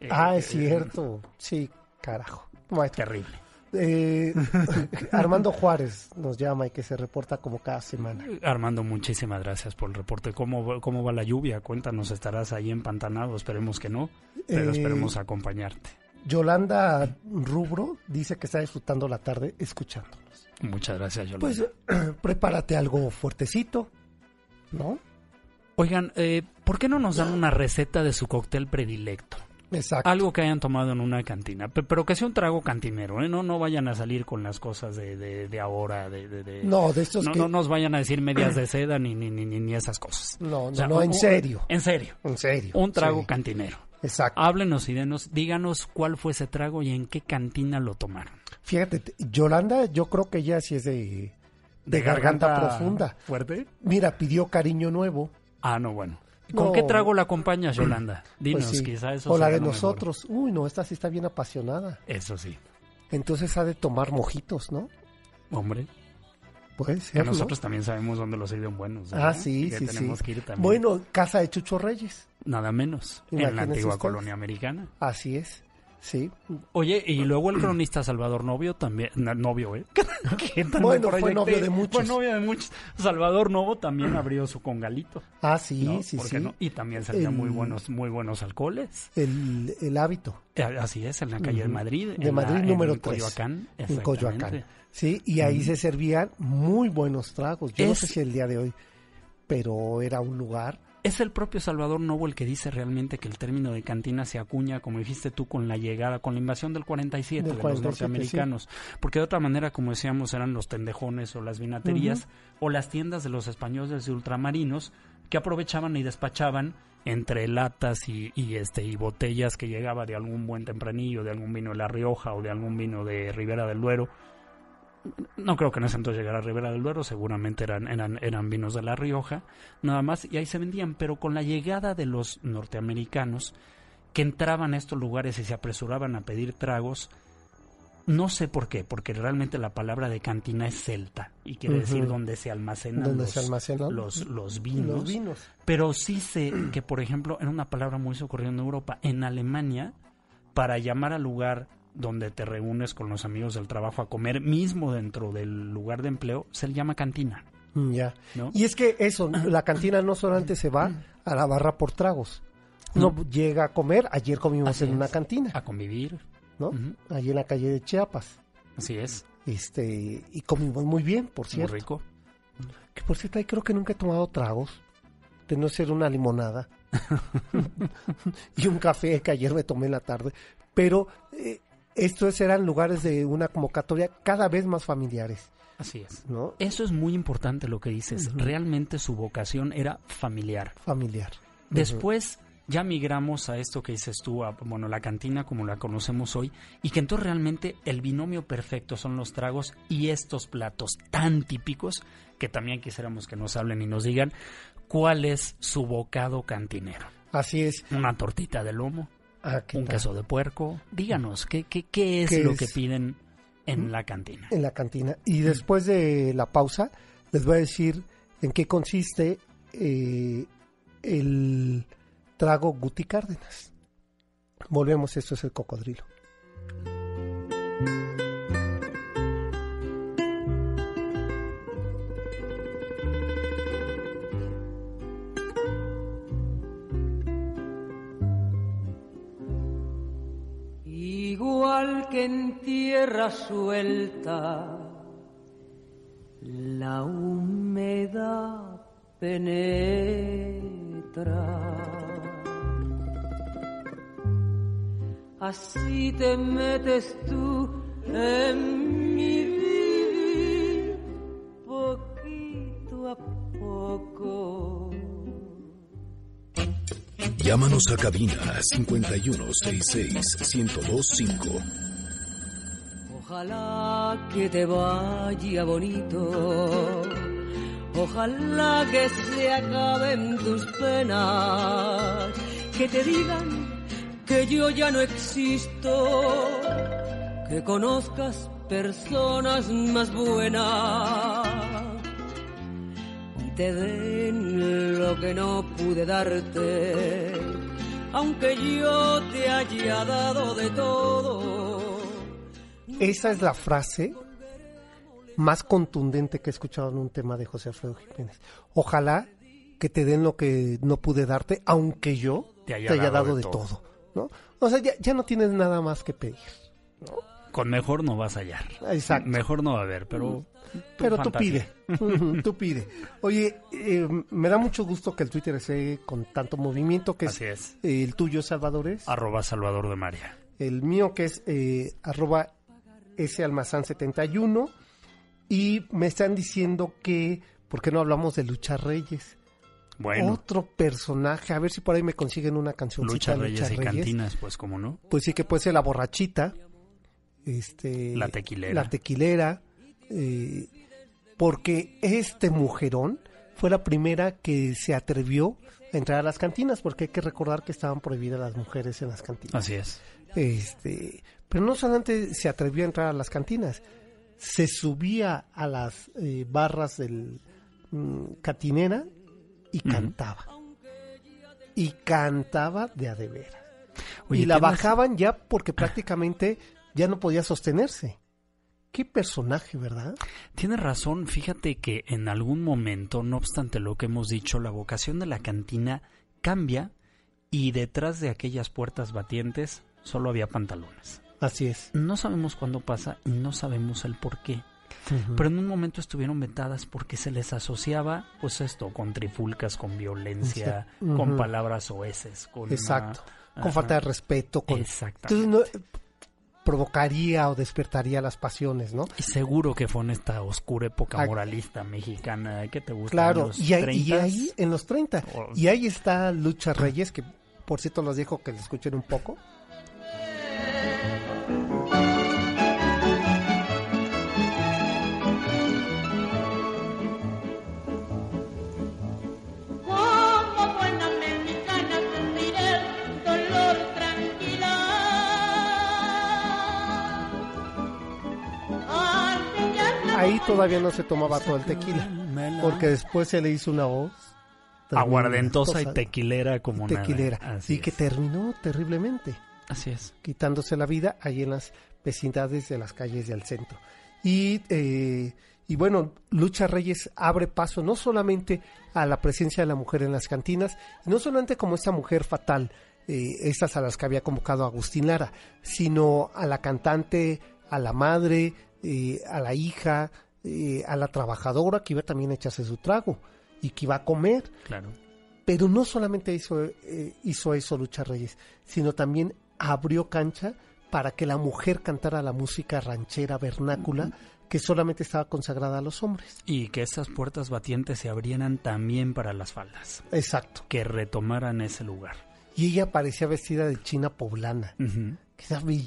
eh, ah, eh, es cierto. Sí, carajo. Maestro. Terrible. Eh, *laughs* Armando Juárez nos llama y que se reporta como cada semana. Armando, muchísimas gracias por el reporte. ¿Cómo, va- ¿Cómo va la lluvia? Cuéntanos, ¿estarás ahí empantanado? Esperemos que no, pero Eh, esperemos acompañarte. Yolanda Rubro dice que está disfrutando la tarde escuchándonos. Muchas gracias, Yolanda. Pues *clears throat* prepárate algo fuertecito, ¿no? Oigan, eh, ¿por qué no nos dan una receta de su cóctel predilecto? Exacto. Algo que hayan tomado en una cantina, pe- pero que sea un trago cantinero, ¿eh? No, no vayan a salir con las cosas de, de, de ahora, de, No, de estos no, que... no nos vayan a decir medias de *clears throat* seda ni, ni, ni, ni, esas cosas. No, no, O sea, no, en un- serio. En serio. En serio. Un trago Sí, cantinero. Exacto. Háblenos y denos, díganos cuál fue ese trago y en qué cantina lo tomaron. Fíjate, Yolanda, yo creo que ella sí es de, de, garganta, profunda. ¿Fuerte? Mira, pidió cariño nuevo. Ah, no, bueno. ¿Con No. qué trago la acompañas, Yolanda? *clears throat* Dinos, Pues sí. quizá eso O la de lo mejor. nosotros. Uy, no, esta sí está bien apasionada. Eso sí. Entonces ha de tomar mojitos, ¿no? Hombre, Puede que ser, ¿no? nosotros también sabemos dónde los sirven buenos. Ah, ¿no? sí, Que sí, tenemos sí. que ir también. Bueno, casa de Chucho Reyes. Nada menos. en la antigua ustedes. colonia americana. Así es. Sí. Oye, y luego el cronista Salvador Novio también, no, novio, ¿eh? *laughs* ¿Qué tal Bueno, fue novio de muchos. Fue novio de muchos. Salvador Novo también abrió su congalito. Ah, sí, ¿no? sí, ¿Por sí. no? Y también servían muy buenos, muy buenos alcoholes. El, el hábito. Eh, Así es, en la calle de Ujú. Madrid. De en Madrid la- número en 3. Coyoacán. En Coyoacán. Sí, y ahí se servían muy buenos tragos. Yo no Es- sé si el día de hoy, pero era un lugar. Es el propio Salvador Novo el que dice realmente que el término de cantina se acuña, como dijiste tú, con la llegada, con la invasión del 47 Del de 47, los norteamericanos. Porque de otra manera, como decíamos, eran los tendejones o las vinaterías o las tiendas de los españoles y ultramarinos que aprovechaban y despachaban entre latas y, y, este y botellas que llegaba de algún buen tempranillo, de algún vino de La Rioja o de algún vino de Ribera del Duero. No creo que en ese entonces llegara a Ribera del Duero, seguramente eran, eran, eran vinos de La Rioja, nada más, y ahí se vendían, pero con la llegada de los norteamericanos que entraban a estos lugares y se apresuraban a pedir tragos, no sé por qué, porque realmente la palabra de cantina es celta y quiere decir donde se almacenan, Donde los, se almacenan los, los vinos. Los vinos. Pero sí sé que, por ejemplo, era una palabra muy socorrida en Europa. En Alemania, para llamar al lugar donde te reúnes con los amigos del trabajo a comer, mismo dentro del lugar de empleo, se le llama cantina. Mm, Ya. ¿no? Y es que eso, la cantina no solamente se va a la barra por tragos. No llega a comer. Ayer comimos Así en una cantina, A convivir. ¿no? Allí en la calle de Chiapas. Así es. Este, y comimos muy bien, por Muy cierto. rico. Que por cierto, ahí creo que nunca he tomado tragos. De no ser una limonada. *laughs* *laughs* y un café que ayer me tomé en la tarde. Pero eh, estos eran lugares de una convocatoria cada vez más familiares, Así es. ¿no? Eso es muy importante lo que dices. Realmente su vocación era familiar. Familiar. Después ya migramos a esto que dices tú, a, bueno, la cantina como la conocemos hoy, y que entonces realmente el binomio perfecto son los tragos y estos platos tan típicos que también quisiéramos que nos hablen y nos digan cuál es su bocado cantinero. Así es. Una tortita de lomo, Ah, ¿qué un tal? queso de puerco. Díganos, ¿qué, qué, qué es ¿Qué lo es? que piden en la cantina? en la cantina. Y después de la pausa, les voy a decir en qué consiste eh, el trago Guti Cárdenas. Volvemos, esto es el cocodrilo. Que en tierra suelta, la humedad penetra. Así te metes tú en mi vivir, poquito a poco. Llámanos a cabina 5166-1025. Ojalá que te vaya bonito, ojalá que se acaben tus penas, que te digan que yo ya no existo, que conozcas personas más buenas. Y te den lo que no pude darte, aunque yo te haya dado de todo. Esa es la frase más contundente que he escuchado en un tema de José Alfredo Jiménez. Ojalá que te den lo que no pude darte, aunque yo te haya, dado, de, todo. ¿no? O sea, ya, ya no tienes nada más que pedir. Con mejor no vas a hallar. Exacto. Mejor no va a haber, pero... Pero tú pide, *laughs* tú pide. Oye, eh, me da mucho gusto que el Twitter esté con tanto movimiento, que es, Así es. eh, el tuyo, Salvador, es Arroba Salvador de María. el mío, que es eh, arroba salmazán71, y me están diciendo que, ¿por qué no hablamos de Lucha Reyes? Bueno, Otro personaje, a ver si por ahí me consiguen una canción. Lucha Reyes y Cantinas, pues como no. Pues sí que puede ser la borrachita, este, La tequilera. la tequilera, eh, porque este mujerón fue la primera que se atrevió a entrar a las cantinas, porque hay que recordar que estaban prohibidas las mujeres en las cantinas. Así es. Este, pero no solamente se atrevió a entrar a las cantinas, se subía a las eh, barras del mm, catinera y cantaba. Y cantaba de a de y la bajaban ya porque prácticamente ya no podía sostenerse. Qué personaje, ¿verdad? Tienes razón, fíjate que en algún momento, no obstante lo que hemos dicho, la vocación de la cantina cambia y detrás de aquellas puertas batientes solo había pantalones. Así es. No sabemos cuándo pasa y no sabemos el por qué. Pero en un momento estuvieron vetadas porque se les asociaba, pues esto, con trifulcas, con violencia, con palabras oeces, con... Exacto. Con falta de respeto. Con... Exactamente. Entonces no, provocaría o despertaría las pasiones, ¿no? Y seguro que fue en esta oscura época moralista mexicana que te gusta. Claro, los y ahí, y 30s? ahí en los 30. O- Y ahí está Lucha Reyes, que por cierto los dejo que le escuchen un poco. Ahí todavía no se tomaba todo el tequila, porque después se le hizo una voz Aguardentosa y tequilera como nada. tequilera, Así y que terminó terriblemente, Así es. quitándose la vida ahí en las vecindades de las calles del centro. Y, eh, y bueno, Lucha Reyes abre paso no solamente a la presencia de la mujer en las cantinas, no solamente como esta mujer fatal, eh, estas a las que había convocado Agustín Lara, sino a la cantante, a la madre, eh, a la hija, eh, a la trabajadora que iba también a echarse su trago y que iba a comer. Claro. Pero no solamente hizo, eh, hizo eso Lucha Reyes, sino también abrió cancha para que la mujer cantara la música ranchera vernácula que solamente estaba consagrada a los hombres. Y que esas puertas batientes se abrieran también para las faldas. Exacto. Que retomaran ese lugar. Y ella parecía vestida de china poblana,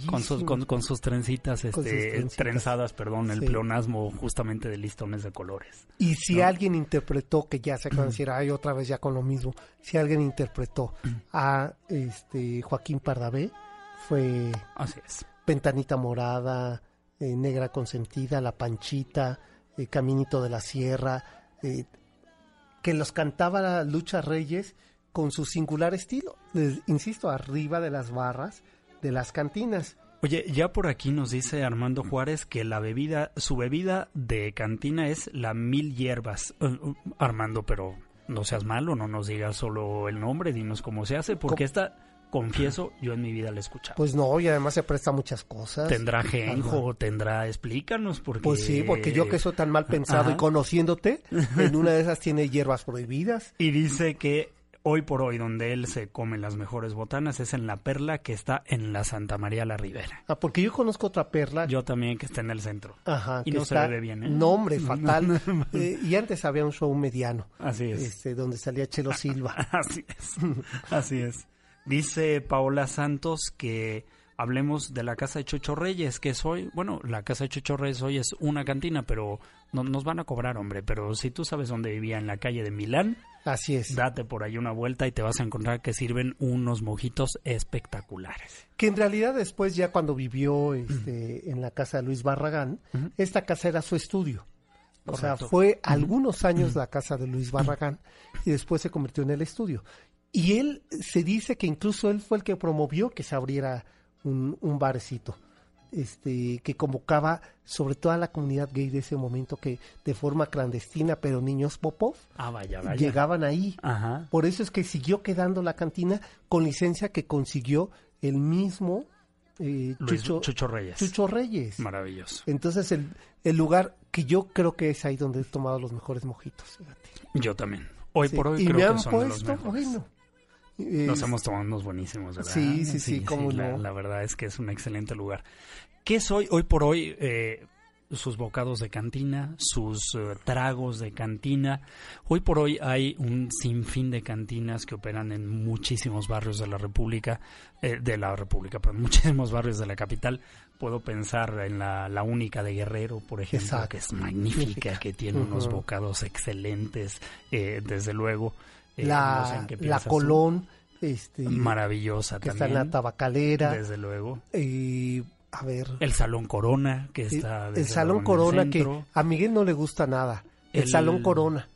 Con sus, con, con sus trencitas, Con sus este, trencitas. trenzadas, perdón, el Sí. pleonasmo justamente de listones de colores. Y si ¿no? alguien interpretó, que ya se acaban de *clears throat* decir, ay, otra vez ya con lo mismo, si alguien interpretó *clears throat* a este Joaquín Pardavé, fue Así es. Ventanita Morada, eh, Negra Consentida, La Panchita, eh, Caminito de la Sierra, eh, que los cantaba Lucha Reyes con su singular estilo, les- insisto, arriba de las barras de las cantinas. Oye, ya por aquí nos dice Armando Juárez que la bebida, su bebida de cantina es la mil hierbas. Eh, uh, Armando, pero no seas malo, no nos digas solo el nombre, dinos cómo se hace, porque ¿Cómo? esta, confieso, yo en mi vida la he escuchado. Pues no, y además se presta muchas cosas. tendrá genjo, Ajá. tendrá, explícanos, porque... Pues sí, porque yo que soy tan mal pensado y conociéndote, en *laughs* una de esas tiene hierbas prohibidas. Y dice que hoy por hoy donde él se come las mejores botanas es en La Perla, que está en la Santa María la Ribera. Ah, porque yo conozco otra perla. Yo también que está en el centro. Ajá, y que no se está- bebe bien, ¿eh? No, hombre, *laughs* No, fatal. Eh, y antes había un show mediano. Así es. este, donde salía Chelo *laughs* Silva. Así es. Así es. Dice Paola Santos que hablemos de la casa de Chucho Reyes, que es hoy, bueno, la casa de Chucho Reyes hoy es una cantina, pero no, nos van a cobrar, hombre. Pero si tú sabes dónde vivía, en la calle de Milán, Así es. date por ahí una vuelta y te vas a encontrar que sirven unos mojitos espectaculares. Que en realidad después ya cuando vivió este, en la casa de Luis Barragán, esta casa era su estudio. O sea, fue algunos años la casa de Luis Barragán y después se convirtió en el estudio. Y él se dice que incluso él fue el que promovió que se abriera un, un barecito. Este, que convocaba sobre todo a la comunidad gay de ese momento que de forma clandestina, pero niños Popov, Ah, vaya, vaya. llegaban ahí. Ajá. Por eso es que siguió quedando la cantina con licencia que consiguió el mismo eh, Luis- Chucho, Chucho Reyes. Chucho Reyes. Maravilloso. Entonces el, el lugar que yo creo que es ahí donde he tomado los mejores mojitos. fíjate. Yo también. Hoy Sí, por hoy y creo me que han son los puesto, mejores. bueno. Eh, Nos hemos tomado unos buenísimos, ¿verdad? Sí, sí, sí, cómo la, no. la verdad es que es un excelente lugar. ¿Qué es hoy? Hoy por hoy, eh, sus bocados de cantina, sus eh, tragos de cantina. Hoy por hoy hay un sinfín de cantinas que operan en muchísimos barrios de la República, eh, de la República, pero en *laughs* muchísimos barrios de la capital. Puedo pensar en la, la única de Guerrero, por ejemplo, Exacto. que es magnífica, que tiene unos bocados excelentes, eh, desde luego. Eh, no sé la, en qué la. Colón, este, Maravillosa que está también. en la tabacalera. Desde luego. y, a ver, El Salón Corona, que está el desde Salón en el Corona, que a Miguel no le gusta nada. El, El- Salón Corona.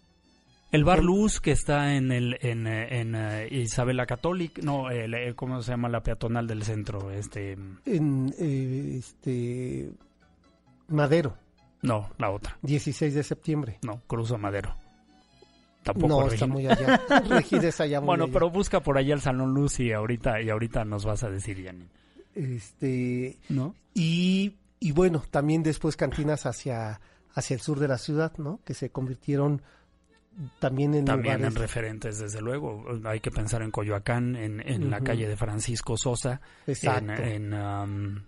El Bar Luz, que está en el en, en, eh, Isabel la Católica, no, el, eh, ¿cómo se llama? La peatonal del centro, este, En eh, este Madero, no, la otra, 16 de septiembre. no, Cruzo Madero. Tampoco no, está muy allá. Regina allá *laughs* muy Bueno, allá. pero busca por allá el Salón Luz y ahorita y ahorita nos vas a decir, Yanni. Este, ¿No? y, y bueno, también después cantinas hacia, hacia el sur de la ciudad, ¿no? Que se convirtieron también en También lugares... en referentes, desde luego. Hay que pensar en Coyoacán, en, en la calle de Francisco Sosa, Exacto. en, en, um,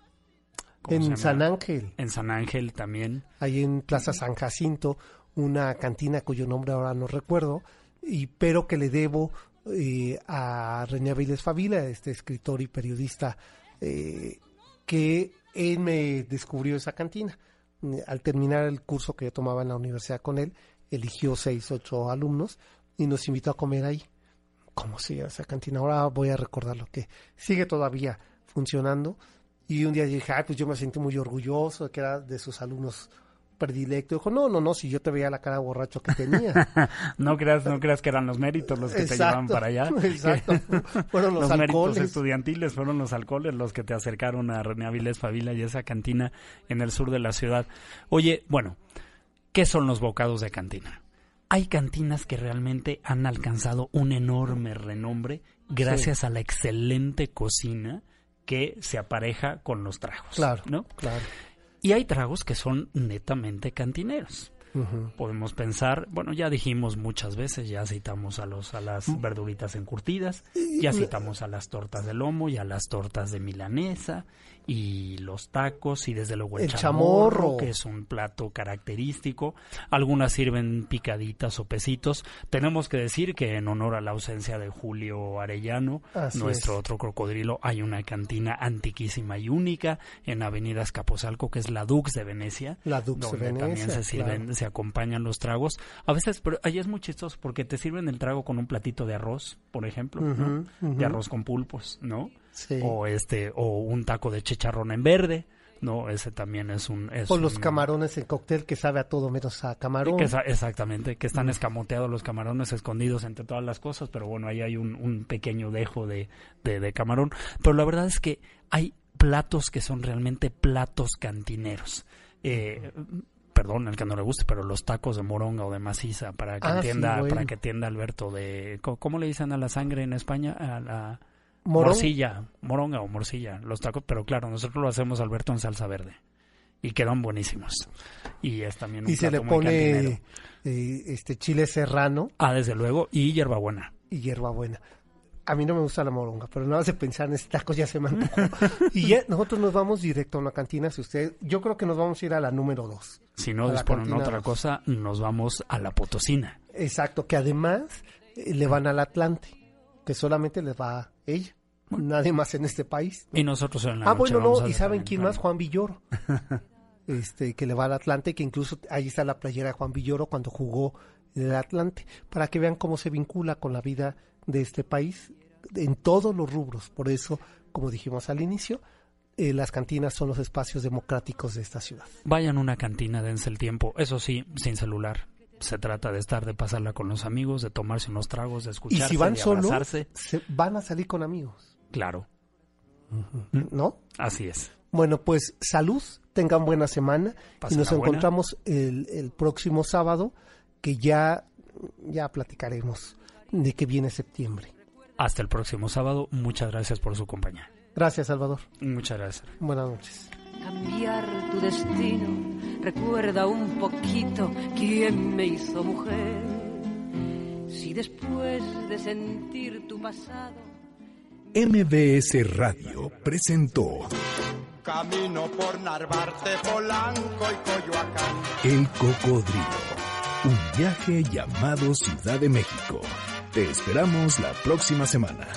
¿cómo se en? San Ángel, En San Ángel también. ahí en Plaza San Jacinto, una cantina cuyo nombre ahora no recuerdo, y pero que le debo eh, a René Aviles Favila, este escritor y periodista, eh, que él me descubrió esa cantina. Al terminar el curso que yo tomaba en la universidad con él, eligió seis, ocho alumnos y nos invitó a comer ahí. ¿Cómo se llama esa cantina? Ahora voy a recordar lo que sigue todavía funcionando. Y un día dije, ay, pues yo me sentí muy orgulloso de que era de sus alumnos predilecto. Dijo, no, no, no, si yo te veía la cara borracho que tenía. *laughs* No creas, no creas que eran los méritos los que te llevaban para allá. *laughs* Exacto. Fueron los, los méritos alcoholes. estudiantiles fueron los alcoholes los que te acercaron a René Avilés Favila y esa cantina en el sur de la ciudad. Oye, bueno, ¿qué son los bocados de cantina? Hay cantinas que realmente han alcanzado un enorme renombre gracias a la excelente cocina que se apareja con los tragos. Claro, ¿no? claro. Y hay tragos que son netamente cantineros. Podemos pensar, bueno, ya dijimos muchas veces, ya citamos a los a las verduritas encurtidas, ya citamos a las tortas de lomo y a las tortas de milanesa y los tacos y desde luego el, El chamorro, chamorro. que es un plato característico. Algunas sirven picaditas o pesitos. Tenemos que decir que en honor a la ausencia de Julio Arellano, Así nuestro es. otro crocodrilo, hay una cantina antiquísima y única en Avenida Escaposalco, que es la Dux de Venecia La Dux de donde también Venecia, se sirven, claro. se acompañan los tragos. A veces, pero ahí es muy chistoso porque te sirven el trago con un platito de arroz, por ejemplo, de arroz con pulpos, ¿no? Sí. O este, o un taco de chicharrón en verde, ¿no? Ese también es un, es O los un- camarones en cóctel que sabe a todo menos a camarón. que exactamente, que están escamoteados los camarones escondidos entre todas las cosas, pero bueno, ahí hay un, un pequeño dejo de, de, de camarón. Pero la verdad es que hay platos que son realmente platos cantineros. Eh, perdón, el que no le guste, pero los tacos de moronga o de maciza, para que Ah, sí, entienda, bueno. para que entienda Alberto de ¿cómo, cómo le dicen a la sangre en España? A la Morón. morcilla, moronga o morcilla, los tacos, pero claro, nosotros lo hacemos Alberto en salsa verde y quedan buenísimos. Y es también un Y se le plato muy cantinero. pone eh, este chile serrano Ah, desde luego, y hierbabuena. y hierbabuena. A mí no me gusta la moronga, pero nada más de pensar en este taco ya se me antojó. *laughs* y ya nosotros nos vamos directo a una cantina. Si usted, yo creo que nos vamos a ir a la número dos. Si no disponen otra dos. cosa, nos vamos a la Potosina. Exacto, que además eh, le van al Atlante, que solamente les va a ella. Nadie más en este país. Y nosotros en la Ah, bueno, no, y ¿saben en quién más? Juan Villoro. *laughs* este, que le va al Atlante, que incluso ahí está la playera de Juan Villoro cuando jugó en el Atlante, para que vean cómo se vincula con la vida de este país en todos los rubros. Por eso, como dijimos al inicio, eh, las cantinas son los espacios democráticos de esta ciudad. Vayan a una cantina, dense el tiempo. Eso sí, sin celular. Se trata de estar, de pasarla con los amigos, de tomarse unos tragos, de Y escucharse, si van de solo, abrazarse. se van a salir con amigos, Claro, ¿no? así es. Bueno, pues salud, tengan buena semana y nos buena. encontramos el, el próximo sábado que ya, ya platicaremos de que viene septiembre. Hasta el próximo sábado. Muchas gracias por su compañía. Gracias, Salvador. Muchas gracias. Buenas noches. cambiar tu destino. Recuerda un poquito quién me hizo mujer. Si después de sentir tu pasado. MBS Radio presentó Camino por Narvarte, Polanco y Coyoacán. El Cocodrilo. Un viaje llamado Ciudad de México. Te esperamos la próxima semana.